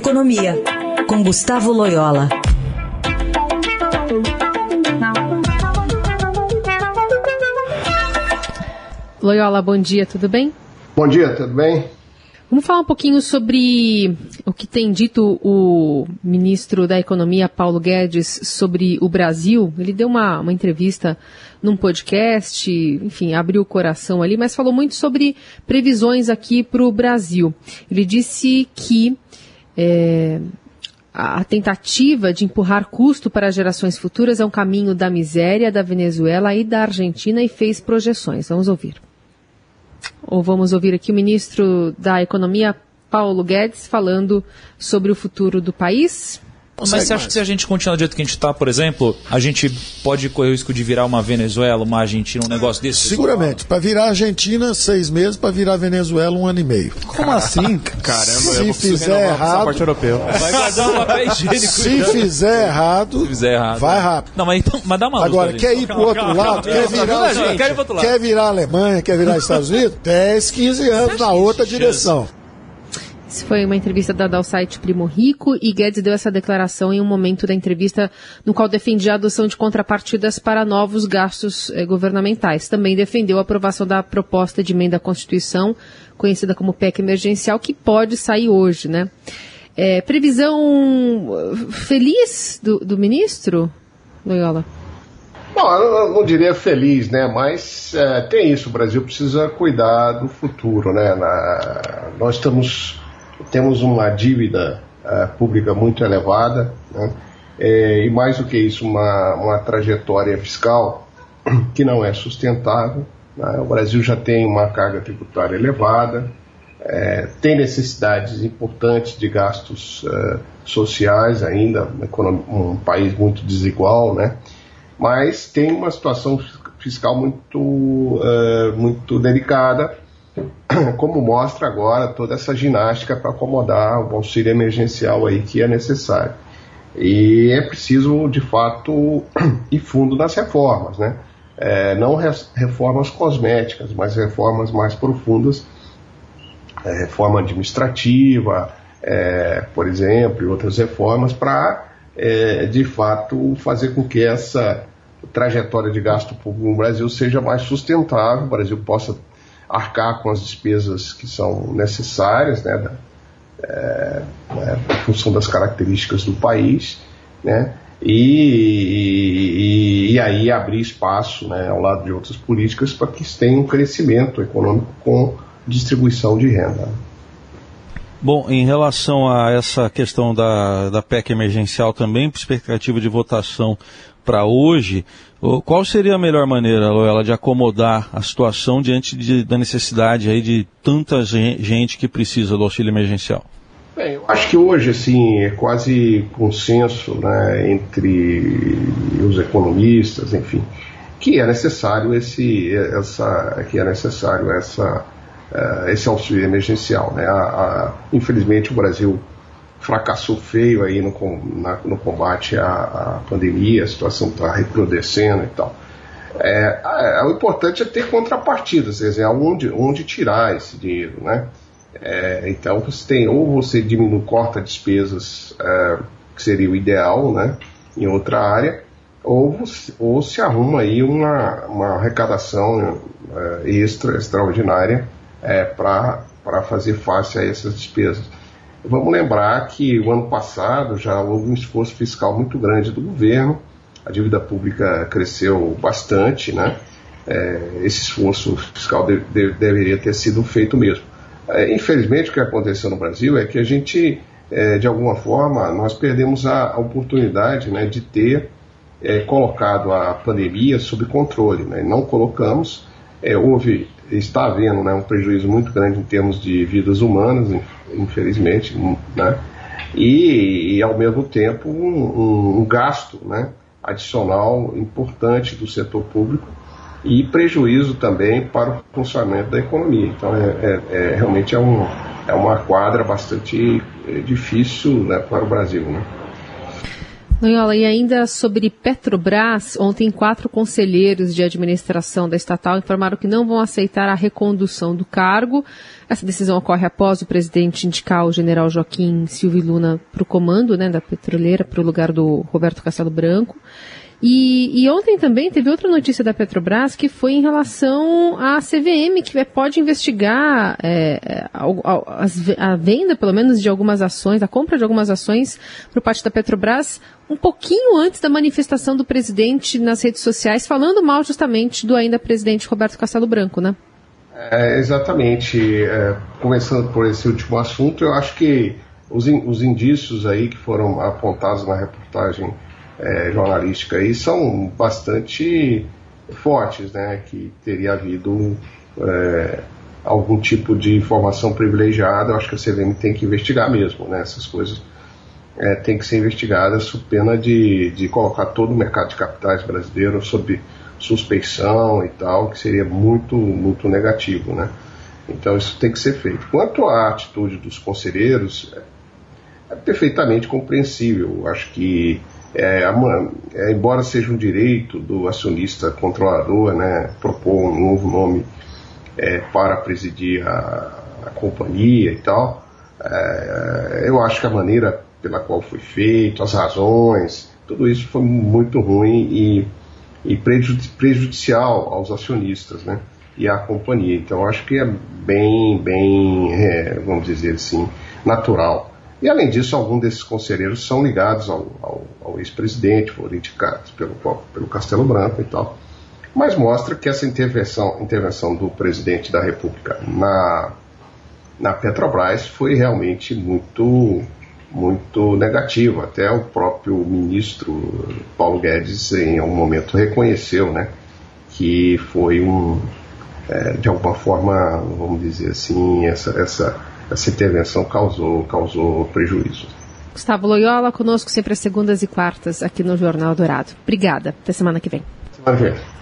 Economia, com Gustavo Loyola. Loyola, bom dia, tudo bem? Bom dia, tudo bem? Vamos falar um pouquinho sobre o que tem dito o ministro da Economia, Paulo Guedes, sobre o Brasil. Ele deu uma, uma entrevista num podcast, enfim, abriu o coração ali, mas falou muito sobre previsões aqui para o Brasil. Ele disse que é, a tentativa de empurrar custo para gerações futuras é um caminho da miséria da Venezuela e da Argentina e fez projeções. Vamos ouvir. Ou vamos ouvir aqui o ministro da Economia, Paulo Guedes, falando sobre o futuro do país. Mas você acha que se a gente continuar do jeito que a gente está, por exemplo, a gente pode correr o risco de virar uma Venezuela, uma Argentina, um negócio desse? Seguramente. Para virar Argentina, seis meses, para virar Venezuela, um ano e meio. Como assim? Caramba, se fizer errado. Europeu. Vai guardar um papel higiênico. Se fizer errado, Se fizer errado. vai rápido. Não, mas, então, mas dá uma Agora, quer ir pro outro lado, quer virar, quer virar a Alemanha, quer virar Estados Unidos? 10, 15 anos na outra direção. Isso foi uma entrevista dada ao site Primo Rico e Guedes deu essa declaração em um momento da entrevista no qual defendia a adoção de contrapartidas para novos gastos eh, governamentais. Também defendeu a aprovação da proposta de emenda à Constituição, conhecida como PEC emergencial, que pode sair hoje, né? Eh, previsão eh, feliz do, do ministro, Loyola? Bom, eu não diria feliz, né? Mas é, tem isso, o Brasil precisa cuidar do futuro, né? Na- nós estamos, temos uma dívida é, pública muito elevada, né? É, e mais do que isso, uma, uma trajetória fiscal que não é sustentável. né? O Brasil já tem uma carga tributária elevada, é, tem necessidades importantes de gastos é, sociais ainda, um país muito desigual, né? mas tem uma situação fiscal muito, eh, muito delicada, como mostra agora toda essa ginástica para acomodar o auxílio emergencial aí que é necessário. E é preciso, de fato, ir fundo nas reformas, né? Eh, não reformas cosméticas, mas reformas mais profundas, eh, reforma administrativa, eh, por exemplo, e outras reformas para, de fato, fazer com que essa trajetória de gasto público no Brasil seja mais sustentável, o Brasil possa arcar com as despesas que são necessárias, né, da- é, é, em função das características do país, né, e, e- e aí abrir espaço, né, ao lado de outras políticas, para que tenha um crescimento econômico com distribuição de renda. Bom, em relação a essa questão da, da PEC emergencial também, perspectiva de votação para hoje, qual seria a melhor maneira, Loela, de acomodar a situação diante de- da necessidade aí de tanta gen- gente que precisa do auxílio emergencial? Bem, eu acho que hoje assim é quase consenso né, entre os economistas, enfim, que é necessário esse, essa, que é necessário essa, eh, esse auxílio emergencial. Né? A- a- infelizmente o Brasil fracassou feio aí no, na- no combate à, à pandemia, a situação está recrudescendo e tal. É, a- o importante é ter contrapartidas, quer dizer, onde, onde tirar esse dinheiro, né? É, então você tem ou você diminui, corta despesas, é, que seria o ideal, né, em outra área, ou, você- ou se arruma aí uma, uma arrecadação é, extra, extraordinária, para fazer face a essas despesas. Vamos lembrar que o ano passado já houve um esforço fiscal muito grande do governo, a dívida pública cresceu bastante, né? É, esse esforço fiscal de- de- deveria ter sido feito mesmo. É, infelizmente, o que aconteceu no Brasil é que a gente, é, de alguma forma, nós perdemos a, a oportunidade né, de ter é, colocado a pandemia sob controle. Né? Não colocamos, é, houve, está havendo né, um prejuízo muito grande em termos de vidas humanas, in- infelizmente, né? e, e, ao mesmo tempo um, um- um gasto né, adicional importante do setor público e prejuízo também para o funcionamento da economia. Então, é, é- é- realmente é, um, é uma quadra bastante é, difícil né, para o Brasil. Né? Loyola, e ainda sobre Petrobras, ontem quatro conselheiros de administração da estatal informaram que não vão aceitar a recondução do cargo. Essa decisão ocorre após o presidente indicar o general Joaquim Silvio Luna para o comando né, da petroleira, para o lugar do Roberto Castelo Branco. E, e, ontem também teve outra notícia da Petrobras que foi em relação à CVM, que pode investigar é, a, a, a, venda, pelo menos, de algumas ações, a compra de algumas ações por parte da Petrobras, um pouquinho antes da manifestação do presidente nas redes sociais, falando mal justamente do ainda presidente Roberto Castelo Branco, né? É, exatamente. É, começando por esse último assunto, eu acho que os, in, os indícios aí que foram apontados na reportagem é, jornalística aí são bastante fortes, né? Que teria havido é, algum tipo de informação privilegiada. Eu acho que a CVM tem que investigar mesmo, né? Essas coisas é, tem que ser investigadas sob pena de, de colocar todo o mercado de capitais brasileiro sob suspeição e tal, que seria muito, muito negativo, né? Então isso tem que ser feito. Quanto à atitude dos conselheiros, é perfeitamente compreensível. Acho que é, é, embora seja um direito do acionista controlador né, propor um novo nome é, para presidir a, a, companhia e tal, é, eu acho que a maneira pela qual foi feito, as razões, tudo isso foi muito ruim e, e prejudicial aos acionistas né, e à companhia. Então acho que é bem, bem, é, vamos dizer assim, natural e além disso, alguns desses conselheiros são ligados ao, ao, ao ex-presidente, foram indicados pelo, pelo Castelo Branco e tal. Mas mostra que essa intervenção, intervenção do presidente da República na, na Petrobras foi realmente muito, muito negativa. Até o próprio ministro Paulo Guedes, em algum momento, reconheceu né, que foi um, é, de alguma forma, vamos dizer assim, essa, essa essa intervenção causou, causou prejuízo. Gustavo Loyola, conosco sempre às segundas e quartas aqui no Jornal Dourado. Obrigada. Até semana que vem. Semana que vem.